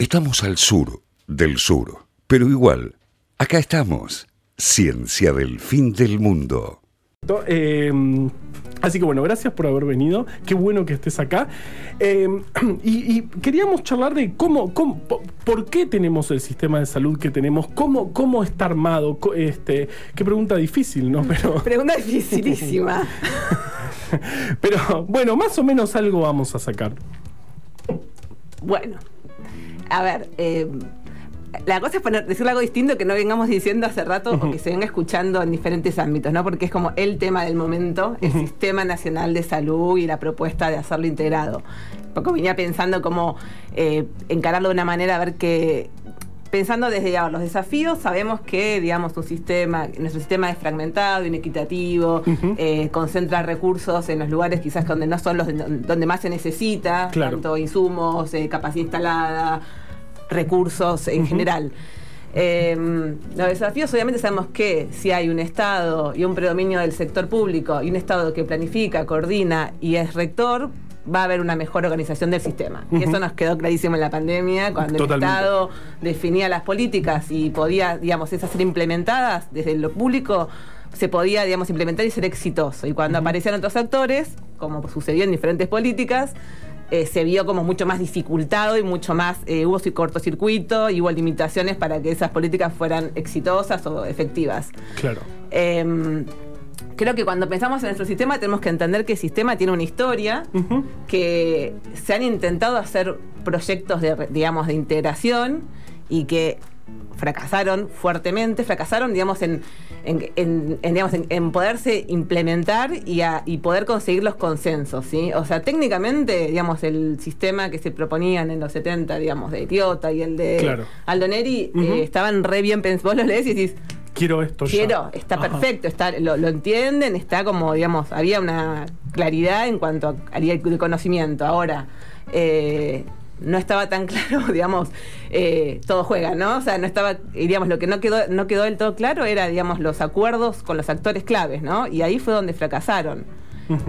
Estamos al sur del sur, pero igual, acá estamos. Ciencia del fin del mundo. Eh, así que bueno, gracias por haber venido. Qué bueno que estés acá. Eh, y, y queríamos charlar de cómo, cómo, po- por qué tenemos el sistema de salud que tenemos, cómo, cómo está armado. Este, qué pregunta difícil, ¿no? Pero, Pregunta dificilísima. pero bueno, más o menos algo vamos a sacar. Bueno, a ver, eh, la cosa es poner, decirle algo distinto que no vengamos diciendo hace rato o que se venga escuchando en diferentes ámbitos, ¿no? Porque es como el tema del momento, el Sistema Nacional de Salud y la propuesta de hacerlo integrado. Un poco venía pensando cómo eh, encararlo de una manera, a ver que pensando desde digamos, los desafíos, sabemos que digamos un sistema, nuestro sistema es fragmentado, inequitativo, eh, concentra recursos en los lugares quizás donde no son los de- donde más se necesita, Claro. tanto insumos, eh, capacidad instalada, recursos en general. Eh, los desafíos obviamente sabemos que si hay un Estado y un predominio del sector público y un Estado que planifica, coordina y es rector, va a haber una mejor organización del sistema. Y eso nos quedó clarísimo en la pandemia, cuando Totalmente. el Estado definía las políticas y podía, digamos, esas ser implementadas desde lo público, se podía, digamos, implementar y ser exitoso. Y cuando aparecían otros actores, como sucedió en diferentes políticas, eh, se vio como mucho más dificultado y mucho más, eh, hubo sí- cortocircuito y hubo limitaciones para que esas políticas fueran exitosas o efectivas. Claro. Em, creo que cuando pensamos en nuestro sistema tenemos que entender que el sistema tiene una historia, que se han intentado hacer proyectos de, digamos, de integración y que fracasaron fuertemente, fracasaron, digamos, en, en, en- en, digamos, en, poderse implementar y, a- y poder conseguir los consensos, ¿sí? O sea, técnicamente, digamos, el sistema que se proponían en los 70, digamos, de Etiota y el de Claro. Aldo Neri, eh, estaban re bien pensados. Vos los lees y decís, Quiero esto ya. Quiero, está Ajá. perfecto, está, lo, lo entienden, está como, digamos, había una claridad en cuanto a de conocimiento. Ahora, eh, no estaba tan claro, digamos, eh, todo juega, ¿no? O sea, no estaba, digamos, lo que no quedó, no quedó del todo claro era, digamos, los acuerdos con los actores claves, ¿no? Y ahí fue donde fracasaron.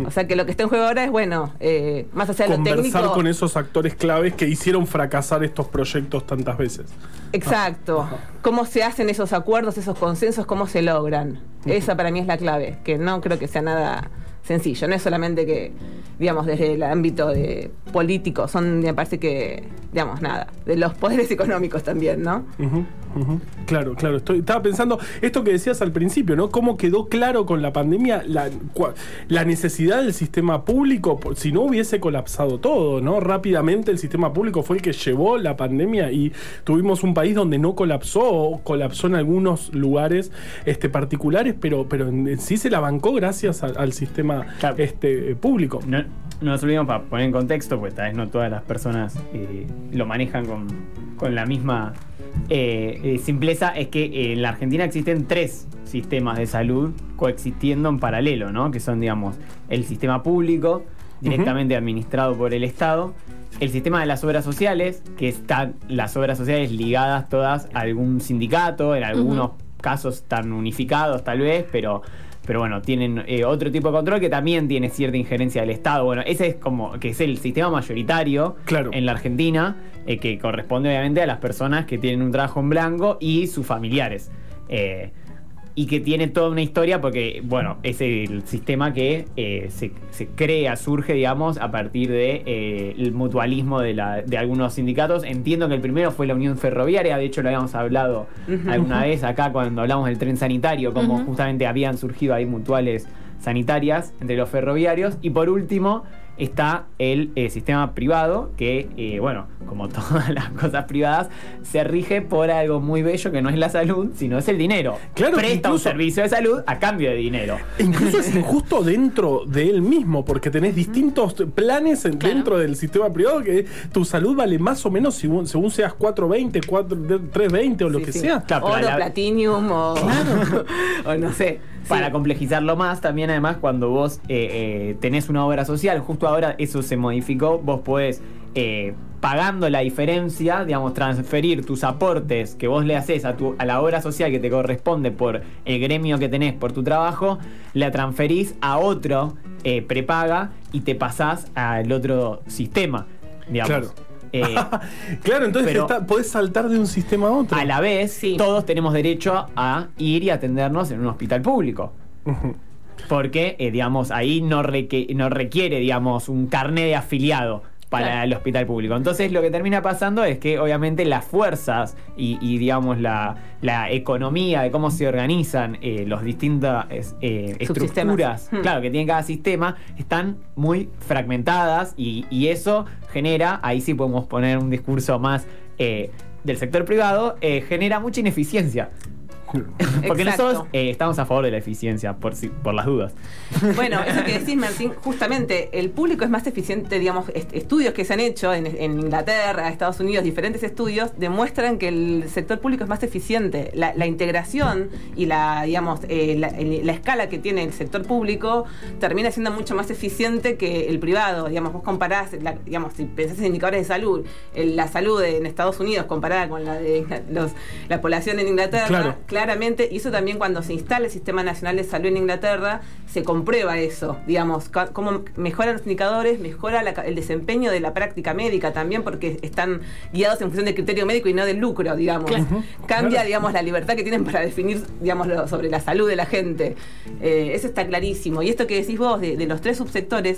O sea, que lo que está en juego ahora es, bueno, eh, más allá de lo Conversar técnico. con esos actores claves que hicieron fracasar estos proyectos tantas veces. Exacto. ¿Cómo se hacen esos acuerdos, esos consensos, cómo se logran? Esa para mí es la clave, que no creo que sea nada sencillo. No es solamente que, digamos, desde el ámbito de político, son, me parece que, digamos, nada, de los poderes económicos también, ¿no? Claro, claro. Estaba pensando esto que decías al principio, ¿no? Cómo quedó claro con la pandemia la, necesidad del sistema público, si no hubiese colapsado todo, ¿no? Rápidamente el sistema público fue el que llevó la pandemia y tuvimos un país donde no colapsó, o colapsó en algunos lugares este, particulares, pero, pero en, sí se la bancó gracias al sistema Claro. este, público. No, no nos olvidemos para poner en contexto, pues tal vez no todas las personas eh, lo manejan con, con la misma eh, eh, simpleza, es que en la Argentina existen tres sistemas de salud coexistiendo en paralelo, ¿no? Que son, digamos, el sistema público, directamente administrado por el Estado, el sistema de las obras sociales, que están las obras sociales ligadas todas a algún sindicato, en algunos casos están unificados tal vez, pero pero bueno, tienen eh, otro tipo de control que también tiene cierta injerencia del Estado. Bueno, ese es como que es el sistema mayoritario Claro. en la Argentina, eh, que corresponde obviamente a las personas que tienen un trabajo en blanco y sus familiares. Eh, y que tiene toda una historia porque, bueno, es el sistema que eh, se, se crea, surge, digamos, a partir de eh, el mutualismo de, la- de algunos sindicatos. Entiendo que el primero fue la Unión Ferroviaria, de hecho lo habíamos hablado alguna vez acá cuando hablamos del tren sanitario, como justamente habían surgido ahí mutuales sanitarias entre los ferroviarios. Y por último está el eh, sistema privado, que, eh, bueno, como todas las cosas privadas, se rige por algo muy bello que no es la salud, sino es el dinero. Claro, Presta un servicio de salud a cambio de dinero. Incluso es injusto dentro de él mismo, porque tenés distintos planes Claro. dentro del sistema privado que tu salud vale más o menos según, según seas 420, 4, 320 o lo Sí, que sí. sea. Claro, Oro, la- platinium o, o no sé. Para complejizarlo más, también además cuando vos eh, eh, tenés una obra social, justo ahora eso se modificó, vos podés, eh, pagando la diferencia, digamos, transferir tus aportes que vos le haces a, tu, a la obra social que te corresponde por el gremio que tenés por tu trabajo, la transferís a otro eh, prepaga y te pasás al otro sistema, digamos. Claro. Eh, claro, entonces Pero- está- podés saltar de un sistema a otro. a la vez, Sí. todos tenemos derecho a ir y atendernos en un hospital público. Porque, eh, digamos, ahí no, reque- no requiere, digamos, un carné de afiliado para Claro. el hospital público. Entonces, lo que termina pasando es que, obviamente, las fuerzas y, y, digamos, la, la economía de cómo se organizan eh, los distintas eh, estructuras, Hmm. claro, que tiene cada sistema, están muy fragmentadas y, y eso genera, ahí sí podemos poner un discurso más eh, del sector privado, eh, genera mucha ineficiencia. Porque Exacto. nosotros eh, estamos a favor de la eficiencia, por, si- por las dudas. Bueno, eso que decís, Martín, justamente el público es más eficiente, digamos, est- estudios que se han hecho en, en Inglaterra, Estados Unidos, diferentes estudios, demuestran que el sector público es más eficiente. La, la integración y la, digamos, eh, la, el- la escala que tiene el sector público termina siendo mucho más eficiente que el privado. Digamos, vos comparás, la- digamos, si pensás en indicadores de salud, el- la salud en Estados Unidos comparada con la de los- la población en Inglaterra, Claro. Claramente, y eso también cuando se instala el Sistema Nacional de Salud en Inglaterra, se comprueba eso, digamos, cómo mejoran los indicadores, mejora la el desempeño de la práctica médica también, porque están guiados en función del criterio médico y no del lucro, digamos. Cambia, claro. digamos, la libertad que tienen para definir, digamos, lo- sobre la salud de la gente. Eh, eso está clarísimo. Y esto que decís vos, de, de los tres subsectores,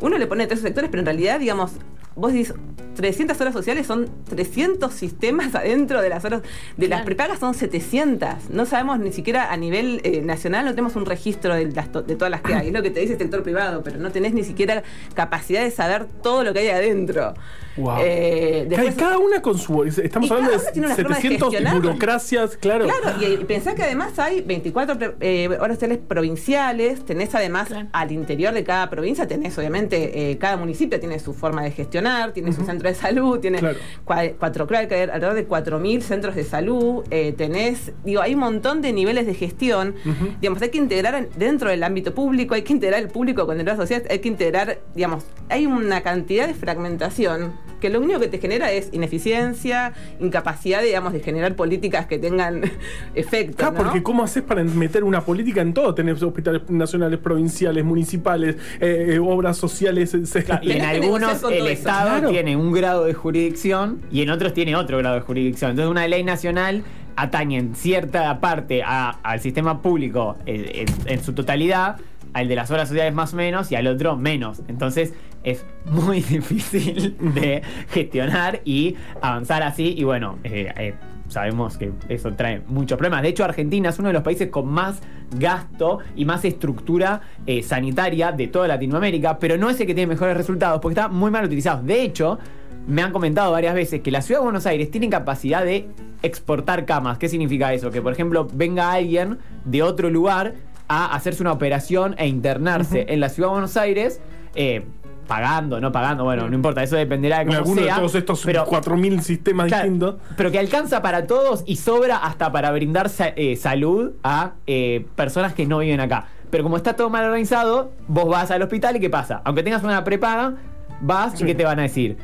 uno le pone tres subsectores, pero en realidad, digamos, vos decís, 300 horas sociales son 300 sistemas adentro de las horas, de las prepagas son 700. No sabemos ni siquiera a nivel eh, nacional, no tenemos un registro de, las to- de todas las que hay. Es lo que te dice el sector privado, pero no tenés ni siquiera capacidad de saber todo lo que hay adentro. Wow. Eh, Cada- después- cada una con su. Estamos hablando de tiene una forma de 700 gestionar. burocracias, claro. Claro, y, y pensá que además hay 24 pre- eh, horas sociales provinciales, tenés además Claro. al interior de cada provincia, tenés obviamente, eh, cada municipio tiene su forma de gestionar, tiene su centro de salud, tiene Claro. cua- cuatro, creo que hay alrededor de 4.000 centros de salud, eh, tenés, digo, hay un montón de niveles de gestión, digamos, hay que integrar en- dentro del ámbito público, hay que integrar el público con el social, hay que integrar, digamos, hay una cantidad de fragmentación que lo único que te genera es ineficiencia, incapacidad, digamos, de generar políticas que tengan efecto. Claro, ¿no? porque ¿cómo haces para meter una política en todo? Tenés hospitales nacionales, provinciales, municipales, eh, eh, obras sociales. eh, se- Y en algunos el. Estado Claro. tiene un grado de jurisdicción y en otros tiene otro grado de jurisdicción. Entonces una ley nacional atañe en cierta parte a- al sistema público eh, en, en su totalidad, al de las obras sociales más o menos y al otro menos. Entonces es muy difícil de gestionar y avanzar así. Y bueno, eh, eh, sabemos que eso trae muchos problemas. De hecho, Argentina es uno de los países con más gasto y más estructura eh, sanitaria de toda Latinoamérica, pero no es el que tiene mejores resultados porque está muy mal utilizado. De hecho, me han comentado varias veces que la ciudad de Buenos Aires tiene capacidad de exportar camas. ¿Qué significa eso? Que, por ejemplo, venga alguien de otro lugar a hacerse una operación e internarse en la ciudad de Buenos Aires. eh, pagando, no pagando, bueno, no importa, eso dependerá de cómo alguno de sea. todos estos pero- 4.000 sistemas Claro, distintos. Pero que alcanza para todos y sobra hasta para brindar sa- eh, salud a eh, personas que no viven acá. Pero como está todo mal organizado, vos vas al hospital y ¿qué pasa? Aunque tengas una prepaga, vas y ¿qué te van a decir?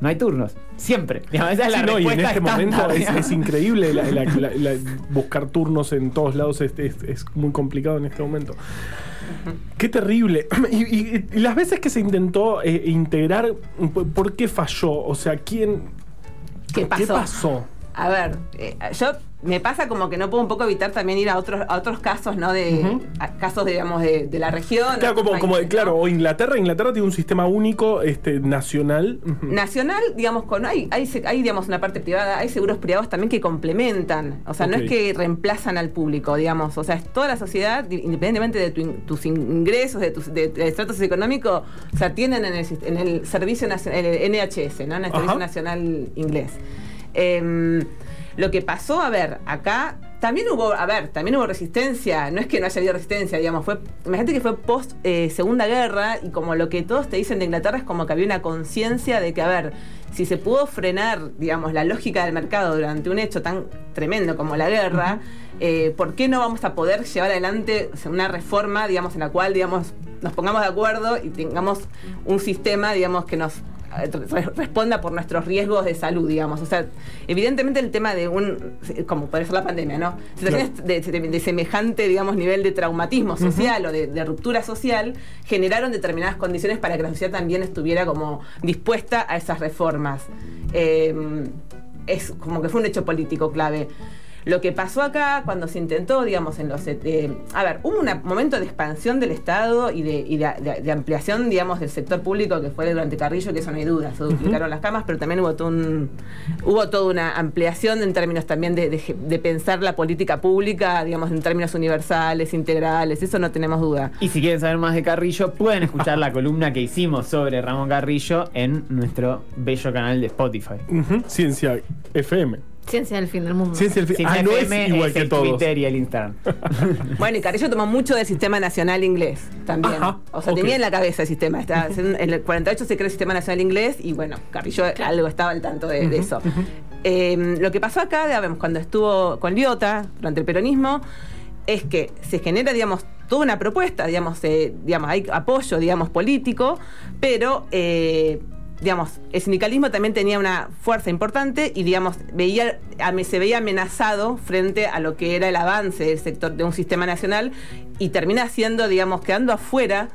No hay turnos. Siempre. Digamos, Esa es la Sí, no, y en este momento es, increíble la- la- la- la- buscar turnos en todos lados es, es- es muy complicado en este momento. Qué terrible. Y, y- y las veces que se intentó eh, integrar, ¿por- ¿por qué falló? O sea, ¿quién? ¿Qué pasó? pasó? A ver, eh, yo me pasa como que no puedo un poco evitar también ir a otros a otros casos, ¿no? De Ujú. a casos, digamos, de, de la región. Claro, como, como países, claro, ¿no? o Inglaterra, Inglaterra tiene un sistema único, este, nacional. Nacional, digamos, con hay, hay, se- hay, digamos, una parte privada, hay seguros privados también que complementan. O sea, no es que reemplazan al público, digamos. O sea, es toda la sociedad, di- independientemente de tu in- tus ingresos, de tus de, de estratos económicos, o sea, tienen en el, en el Servicio Nacional, el NHS, ¿no? En el. Servicio Nacional Inglés. Em, lo que pasó, a ver, acá también hubo, a ver, también hubo resistencia, no es que no haya habido resistencia, digamos, fue, imagínate que fue post eh, Segunda Guerra y como lo que todos te dicen de Inglaterra es como que había una conciencia de que, a ver, si se pudo frenar, digamos, la lógica del mercado durante un hecho tan tremendo como la guerra, eh, ¿por qué no vamos a poder llevar adelante una reforma, digamos, en la cual, digamos, nos pongamos de acuerdo y tengamos un sistema, digamos, que nos responda por nuestros riesgos de salud, digamos. O sea, evidentemente el tema de un, como puede ser la pandemia, ¿no? Situaciones de, de- de semejante, digamos, nivel de traumatismo social o de, de ruptura social generaron determinadas condiciones para que la sociedad también estuviera como dispuesta a esas reformas. Eh, es como que fue un hecho político clave. Lo que pasó acá cuando se intentó, digamos, en los... eh, a ver, hubo un momento de expansión del Estado y, de, y de- de- de ampliación, digamos, del sector público que fue durante Carrillo, que eso no hay duda, se duplicaron las camas, pero también hubo, todo un, hubo toda una ampliación en términos también de, de- de pensar la política pública, digamos, en términos universales, integrales, eso no tenemos duda. Y si quieren saber más de Carrillo, pueden escuchar la columna que hicimos sobre Ramón Carrillo en nuestro bello canal de Spotify. Ciencia FM. Ciencia del fin del mundo. Ciencia del fin. Ciencia Ah, no es igual es que el todos. Twitter y el Instagram. Bueno, y Carrillo tomó mucho del sistema nacional inglés también. Ajá, o sea, tenía en la cabeza el sistema. Estaba- en el 48 se creó el sistema nacional inglés y bueno, Carrillo algo estaba al tanto de, de eso. Eh, lo que pasó acá, digamos, cuando estuvo con Liota durante el peronismo, es que se genera, digamos, toda una propuesta, digamos, eh, digamos hay apoyo, digamos, político, pero eh, digamos, el sindicalismo también tenía una fuerza importante y, digamos, veía, se veía amenazado frente a lo que era el avance del sector de un sistema nacional y termina siendo, digamos, quedando afuera.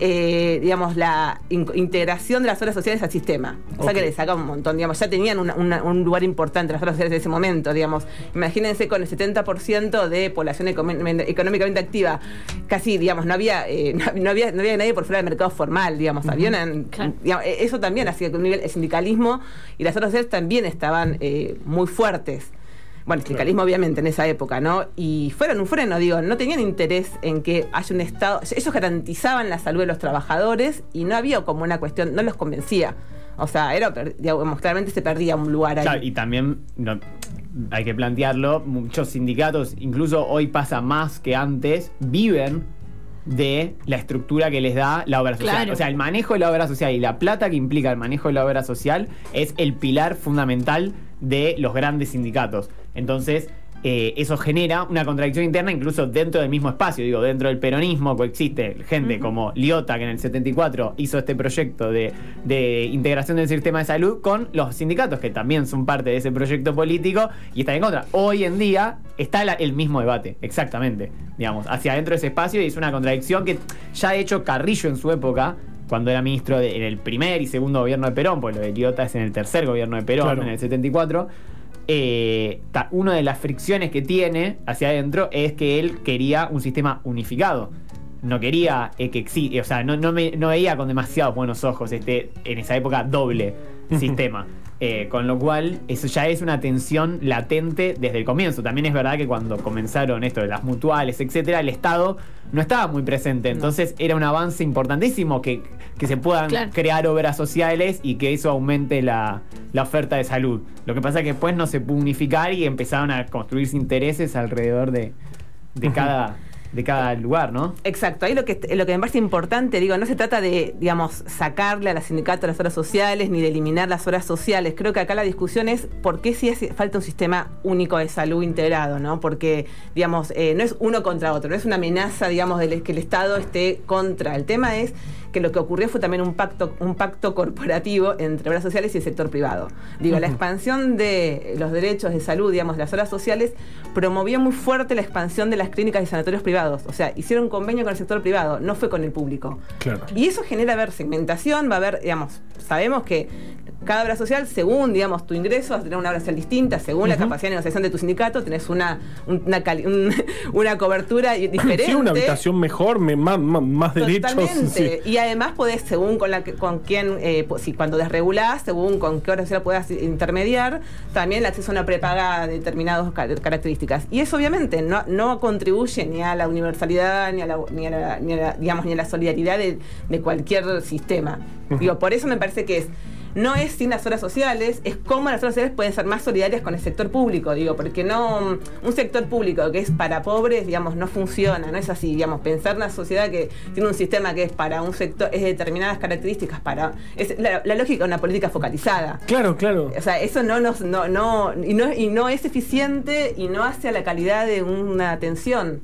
Eh, digamos, la in- integración de las obras sociales al sistema. O sea que le saca un montón, digamos, ya tenían una- una- un lugar importante las obras sociales en ese momento, digamos. Imagínense con el 70% de población económicamente activa, casi, digamos, no había, eh, no, no había, no había nadie por fuera del mercado formal, digamos, había una- Claro. digamos, eh, eso también hacía que un nivel, el sindicalismo y las obras sociales también estaban eh, muy fuertes. Bueno, el sindicalismo obviamente en esa época, ¿no? Y fueron un freno, digo, no tenían interés en que haya un Estado, ellos garantizaban la salud de los trabajadores y no había como una cuestión, no los convencía. O sea, era, digamos, claramente se perdía un lugar ahí. Claro, y también no, hay que plantearlo, muchos sindicatos, incluso hoy pasa más que antes, viven de la estructura que les da la obra social. Claro. O sea, el manejo de la obra social y la plata que implica el manejo de la obra social es el pilar fundamental de los grandes sindicatos. Entonces, eh, eso genera una contradicción interna incluso dentro del mismo espacio. Digo, dentro del peronismo coexiste gente como Liota, que en el 74 hizo este proyecto de, de integración del sistema de salud, con los sindicatos, que también son parte de ese proyecto político y están en contra. Hoy en día está la- el mismo debate, exactamente, digamos, hacia adentro de ese espacio y es una contradicción que ya ha hecho Carrillo en su época. Cuando era ministro de- en el primer y segundo gobierno de Perón, pues lo de Liota es en el tercer gobierno de Perón, Claro. en el 74, eh, ta- una de las fricciones que tiene hacia adentro es que él quería un sistema unificado. No quería eh, que exi- o sea, no, no, me- no veía con demasiados buenos ojos este, en esa época, doble sistema. Eh, con lo cual, eso ya es una tensión latente desde el comienzo. También es verdad que cuando comenzaron esto de las mutuales, etcétera, el Estado no estaba muy presente. Entonces era un avance importantísimo que, que se puedan Claro. crear obras sociales y que eso aumente la, la oferta de salud. Lo que pasa es que después no se pudo unificar y empezaron a construirse intereses alrededor de, de, cada, de cada lugar, ¿no? Exacto, ahí lo que, lo que me parece importante, digo, no se trata de, digamos, sacarle a la sindicato las horas sociales ni de eliminar las horas sociales. Creo que acá la discusión es por qué si hace falta un sistema único de salud integrado, ¿no? Porque, digamos, eh, no es uno contra otro, no es una amenaza, digamos, de que el Estado esté contra. El tema es que lo que ocurrió fue también un pacto, un pacto corporativo entre obras sociales y el sector privado. Digo, la expansión de los derechos de salud, digamos, las horas sociales, promovió muy fuerte la expansión de las clínicas y sanatorios privados. O sea, hicieron convenio con el sector privado, no fue con el público. Claro. Y eso genera, a ver, segmentación, va a haber, digamos, sabemos que cada obra social, según, digamos, tu ingreso, vas a tener una obra social distinta, según la capacidad de negociación de tu sindicato, tenés una, un- una, un- una cobertura diferente. Sí, una habitación mejor, me- más, más, derechos. Totalmente. sí. Y además podés, según con la con quién, eh, si cuando desregulás, según con qué hora social puedas intermediar, también el acceso a una prepaga de determinadas ca- características. Y eso obviamente no, no contribuye ni a la universalidad, ni a la, ni a la- ni a la- digamos, ni a la solidaridad de, de cualquier sistema. Digo, por eso me parece que es. No es sin las horas sociales, es cómo las horas sociales pueden ser más solidarias con el sector público, digo, porque no un sector público que es para pobres, digamos, no funciona, no es así, digamos, pensar una sociedad que tiene un sistema que es para un sector, es de determinadas características, para es la, la lógica de una política focalizada. Claro, claro. O sea, eso no nos, no, no, y no, y no es eficiente y no hace a la calidad de una atención.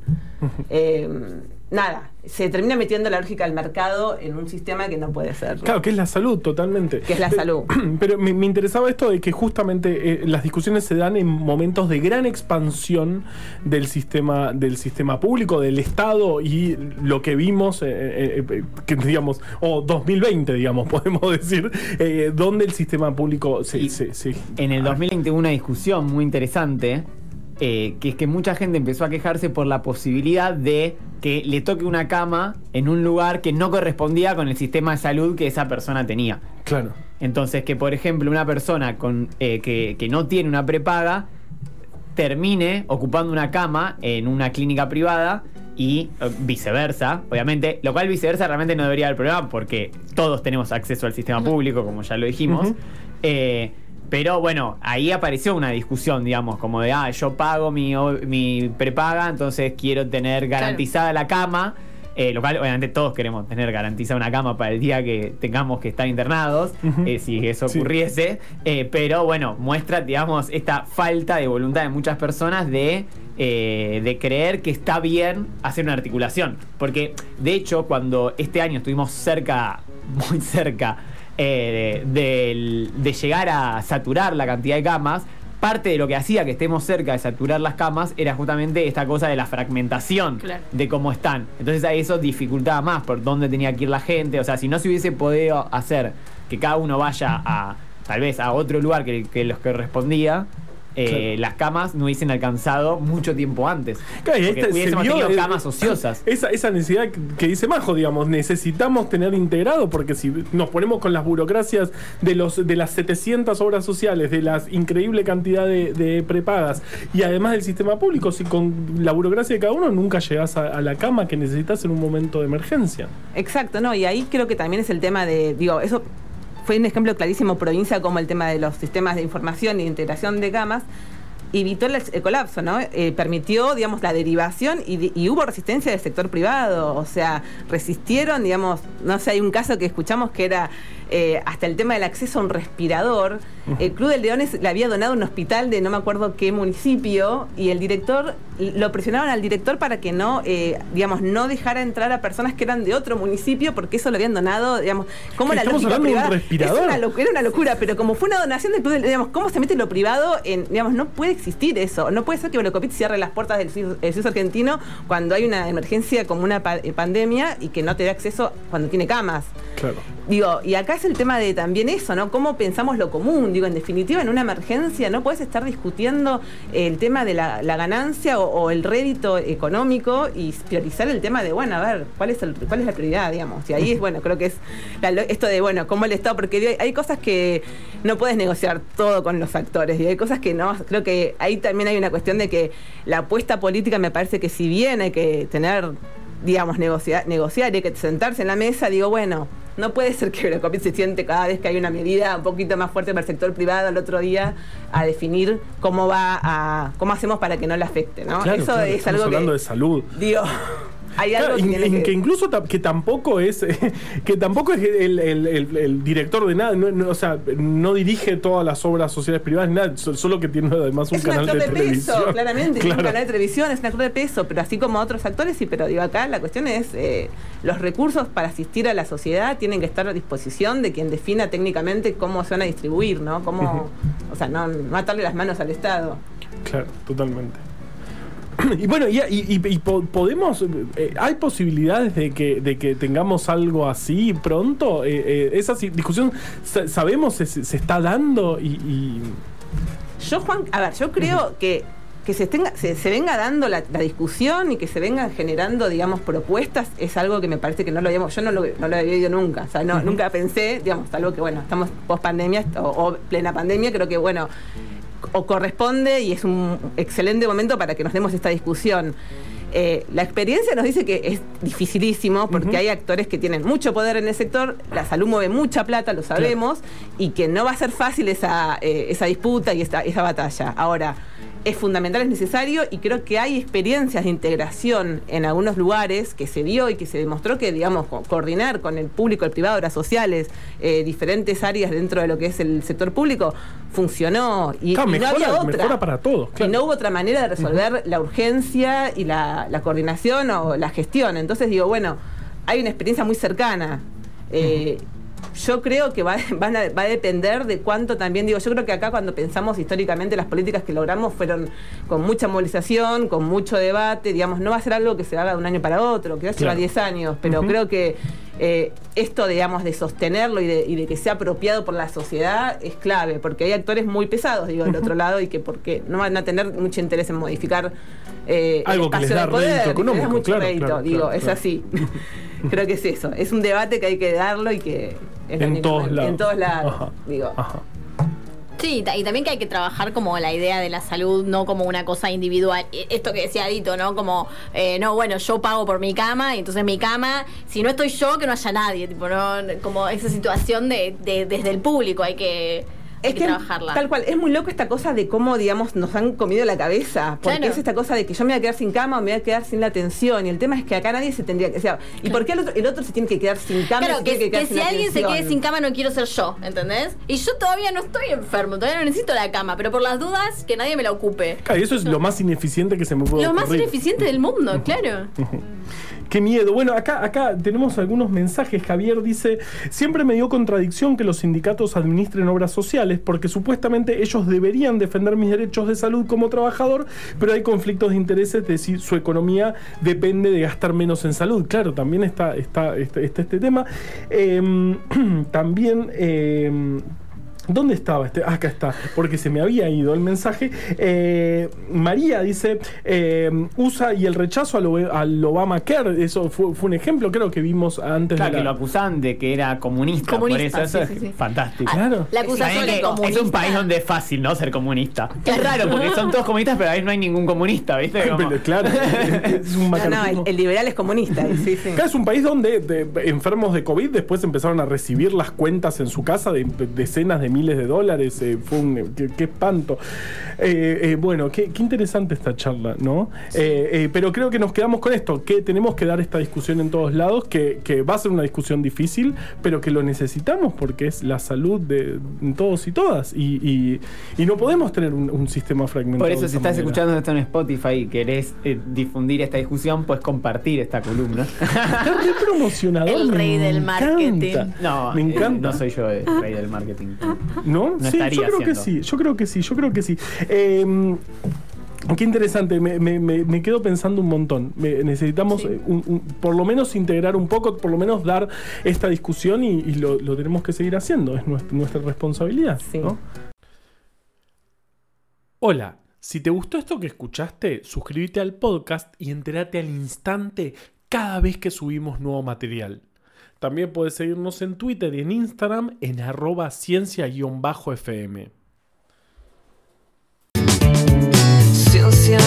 Eh, nada, se termina metiendo la lógica del mercado en un sistema que no puede ser. Claro, que es la salud, totalmente. Que es la Pero- salud. Pero me, me interesaba esto de que justamente eh, las discusiones se dan en momentos de gran expansión del sistema, del sistema público, del Estado y lo que vimos, eh, eh, eh, que digamos, o 2020, digamos, podemos decir, eh, donde el sistema público se... Se- se- En el 2020 hubo una discusión muy interesante, eh, que es que mucha gente empezó a quejarse por la posibilidad de que le toque una cama en un lugar que no correspondía con el sistema de salud que esa persona tenía. Claro. Entonces, que por ejemplo una persona con, eh, que, que no tiene una prepaga termine ocupando una cama en una clínica privada y eh, viceversa, obviamente, lo cual viceversa realmente no debería haber problema porque todos tenemos acceso al sistema público, como ya lo dijimos. Eh, pero bueno, ahí apareció una discusión, digamos, como de, ah, yo pago mi, mi prepaga, entonces quiero tener garantizada la cama. eh, lo cual, obviamente, todos queremos tener garantizada una cama para el día que tengamos que estar internados, eh, si eso Sí. ocurriese. Eh, pero bueno, muestra, digamos, esta falta de voluntad de muchas personas de, eh, de creer que está bien hacer una articulación. Porque, de hecho, cuando este año estuvimos cerca, muy cerca, eh, de, llegar a saturar la cantidad de camas, parte de lo que hacía que estemos cerca de saturar las camas era justamente esta cosa de la fragmentación Claro. de cómo están. Entonces a eso dificultaba más por dónde tenía que ir la gente. O sea, si no se hubiese podido hacer que cada uno vaya a tal vez a otro lugar que, que los que respondía, eh, Claro. las camas no hubiesen alcanzado mucho tiempo antes. Claro, y Porque hubiésemos vio, tenido camas ociosas. Esa, esa necesidad que, que dice Majo, digamos, necesitamos tener integrado, porque si nos ponemos con las burocracias de los de las 700 obras sociales, de la increíble cantidad de, de prepagas, y además del sistema público, si con la burocracia de cada uno nunca llegas a, a la cama que necesitas en un momento de emergencia. Exacto, no, y ahí creo que también es el tema de, digo, eso fue un ejemplo clarísimo provincia como el tema de los sistemas de información e integración de camas evitó el, colapso, ¿no? Eh, permitió, digamos, la derivación y, y hubo resistencia del sector privado, o sea, resistieron, digamos, no sé, hay un caso que escuchamos que era eh, hasta el tema del acceso a un respirador. El Club de Leones le había donado un hospital de no me acuerdo qué municipio y el director, lo presionaron al director para que no, eh, digamos, no dejara entrar a personas que eran de otro municipio porque eso lo habían donado, digamos, como ¿Qué, la lógica un privada. respirador? Es una locura, era una locura, pero como fue una donación del Club de digamos, ¿cómo se mete lo privado en, digamos, no puede existir eso? No puede ser que Velocopit cierre las puertas del CIS argentino cuando hay una emergencia como una pa- eh, pandemia y que no te dé acceso cuando tiene camas. Claro. Digo, y acá es el tema de también eso, ¿no? ¿Cómo pensamos lo común? Digo, en definitiva, en una emergencia no puedes estar discutiendo el tema de la, la ganancia o, o el rédito económico y priorizar el tema de, bueno, a ver, ¿cuál es, el, cuál es la prioridad, digamos? Y ahí es, bueno, creo que es la esto de, bueno, cómo el Estado, porque hay cosas que no puedes negociar todo con los actores, y hay cosas que no, creo que ahí también hay una cuestión de que la apuesta política me parece que si bien hay que tener digamos, negociar, negociar y hay que sentarse en la mesa, digo, bueno, no puede ser que Eurocopit se siente cada vez que hay una medida un poquito más fuerte para el sector privado el otro día a definir cómo va a, cómo hacemos para que no le afecte, ¿no? Claro, Eso claro, es algo hablando de salud. digo, hay Claro, que, in- tiene in- que- que incluso que tampoco es que tampoco es el, el- el- el director de nada, no, no, o sea, no dirige todas las obras sociales privadas, ni nada, so- solo que tiene además un es un canal actor de, de, televisión. peso, claramente, tiene un Claro. canal de televisión, es un actor de peso, pero así como otros actores, sí, pero digo, acá la cuestión es, eh, los recursos para asistir a la sociedad tienen que estar a disposición de quien defina técnicamente cómo se van a distribuir, ¿no? Cómo, o sea, no, no atarle las manos al Estado. Claro, totalmente. Y bueno, y, y- y- y po- podemos, eh, hay posibilidades de que, de que tengamos algo así pronto. Eh, eh, esa si- discusión sa- sabemos se, se está dando y, y- Yo, Juan, a ver, yo creo que, que se, tenga, se, se venga dando la, la discusión y que se vengan generando, digamos, propuestas es algo que me parece que no lo habíamos, yo no lo, no lo había oído nunca. O sea, no, nunca pensé, digamos, algo que, bueno, estamos post pandemia o, o plena pandemia, creo que, bueno, o corresponde y es un excelente momento para que nos demos esta discusión. Eh, la experiencia nos dice que es dificilísimo porque hay actores que tienen mucho poder en el sector, la salud mueve mucha plata, lo sabemos, y que no va a ser fácil esa, eh, esa disputa y esta, esa batalla. Ahora, es fundamental, es necesario y creo que hay experiencias de integración en algunos lugares que se dio y que se demostró que, digamos, coordinar con el público, el privado, las sociales, eh, diferentes áreas dentro de lo que es el sector público, funcionó y, Claro, y no mejora- había otra. mejora para todos, Y no hubo otra manera de resolver la urgencia y la, la coordinación o la gestión. Entonces digo, bueno, hay una experiencia muy cercana. Eh, Yo creo que va, van a, va a depender de cuánto también, digo, yo creo que acá cuando pensamos históricamente las políticas que logramos fueron con mucha movilización, con mucho debate, digamos, no va a ser algo que se haga de un año para otro, quizás lleva Claro. 10 años, pero creo que eh, esto, digamos, de sostenerlo y de, y de que sea apropiado por la sociedad es clave, porque hay actores muy pesados, digo, del otro lado y que porque no van a tener mucho interés en modificar eh, Algo el que les espacio da poder, que les da económico, mucho claro, rédito, claro, digo, claro, es así. creo que es eso, es un debate que hay que darlo y que En todos lados. En todos lados, Ajá. digo. Ajá. Sí, y también que hay que trabajar como la idea de la salud, no como una cosa individual. E- Esto que decía Dito, ¿no? Como, eh, no, bueno, yo pago por mi cama, y entonces mi cama, si no estoy yo, que no haya nadie. Tipo, ¿no? Como esa situación de, de- desde el público hay que, hay Es que que trabajarla. tal cual, es muy loco esta cosa de cómo, digamos, nos han comido la cabeza. Porque Claro. es esta cosa de que yo me voy a quedar sin cama o me voy a quedar sin la atención. Y el tema es que acá nadie se tendría que. O sea, ¿y por qué el otro, el otro se tiene que quedar sin cama? Claro, que, si alguien se quede sin cama no quiero ser yo, ¿entendés? Y yo todavía no estoy enfermo, todavía no necesito la cama, pero por las dudas, que nadie me la ocupe. Claro, y eso es lo más ineficiente que se me puede Lo más ineficiente del mundo, claro. Qué miedo. Bueno, acá, acá tenemos algunos mensajes. Javier dice, siempre me dio contradicción que los sindicatos administren obras sociales porque supuestamente ellos deberían defender mis derechos de salud como trabajador, pero hay conflictos de intereses de si su economía depende de gastar menos en salud. Claro, también está, está, está, este tema. Em, también... em, ¿Dónde estaba este? Ah, acá está, porque se me había ido el mensaje. Eh, María dice, eh, usa y el rechazo al, Obe- al Obamacare, eso fue, fue un ejemplo, creo que vimos antes Claro, de que la... lo acusaban de que era comunista. Comunista, por eso, eso sí, es fantástico. Claro. La acusación que comunista. es un país donde es fácil, ¿no? Ser comunista. Es raro porque son todos comunistas, pero ahí no hay ningún comunista, ¿viste? Como- Pero, claro, es un No, no, el, liberal es comunista. y sí, sí. Acá es un país donde de- enfermos de COVID después empezaron a recibir las cuentas en su casa de decenas de miles de dólares. eh, fue un. Qué, qué espanto. Eh, eh, bueno, qué, qué interesante esta charla, ¿no? Eh, eh, pero creo que nos quedamos con esto: que tenemos que dar esta discusión en todos lados, que, que va a ser una discusión difícil, pero que lo necesitamos porque es la salud de todos y todas. Y, y- y no podemos tener un, un sistema fragmentado. Por eso, si estás manera. escuchando esto en Spotify y querés eh, difundir esta discusión, puedes compartir esta columna. Está re promocionador. El me rey del encanta. marketing. No, me eh, encanta. no soy yo el rey del marketing. ¿No? No sí, estaría yo creo que sí, yo creo que sí, yo creo que sí. Eh, Qué interesante, me, me- me- me quedo pensando un montón. Me- necesitamos Sí. eh, un- un- por lo menos integrar un poco, por lo menos dar esta discusión y, y lo, lo tenemos que seguir haciendo, es nuestra, nuestra responsabilidad. Sí. ¿no? Hola, si te gustó esto que escuchaste, suscríbete al podcast y entérate al instante cada vez que subimos nuevo material. También puedes seguirnos en Twitter y en Instagram en arroba ciencia-fm. Ciencia